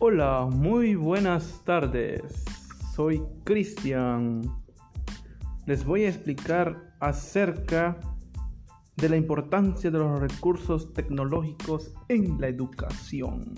Hola, muy buenas tardes. Soy Cristian. Les voy a explicar acerca de la importancia de los recursos tecnológicos en la educación.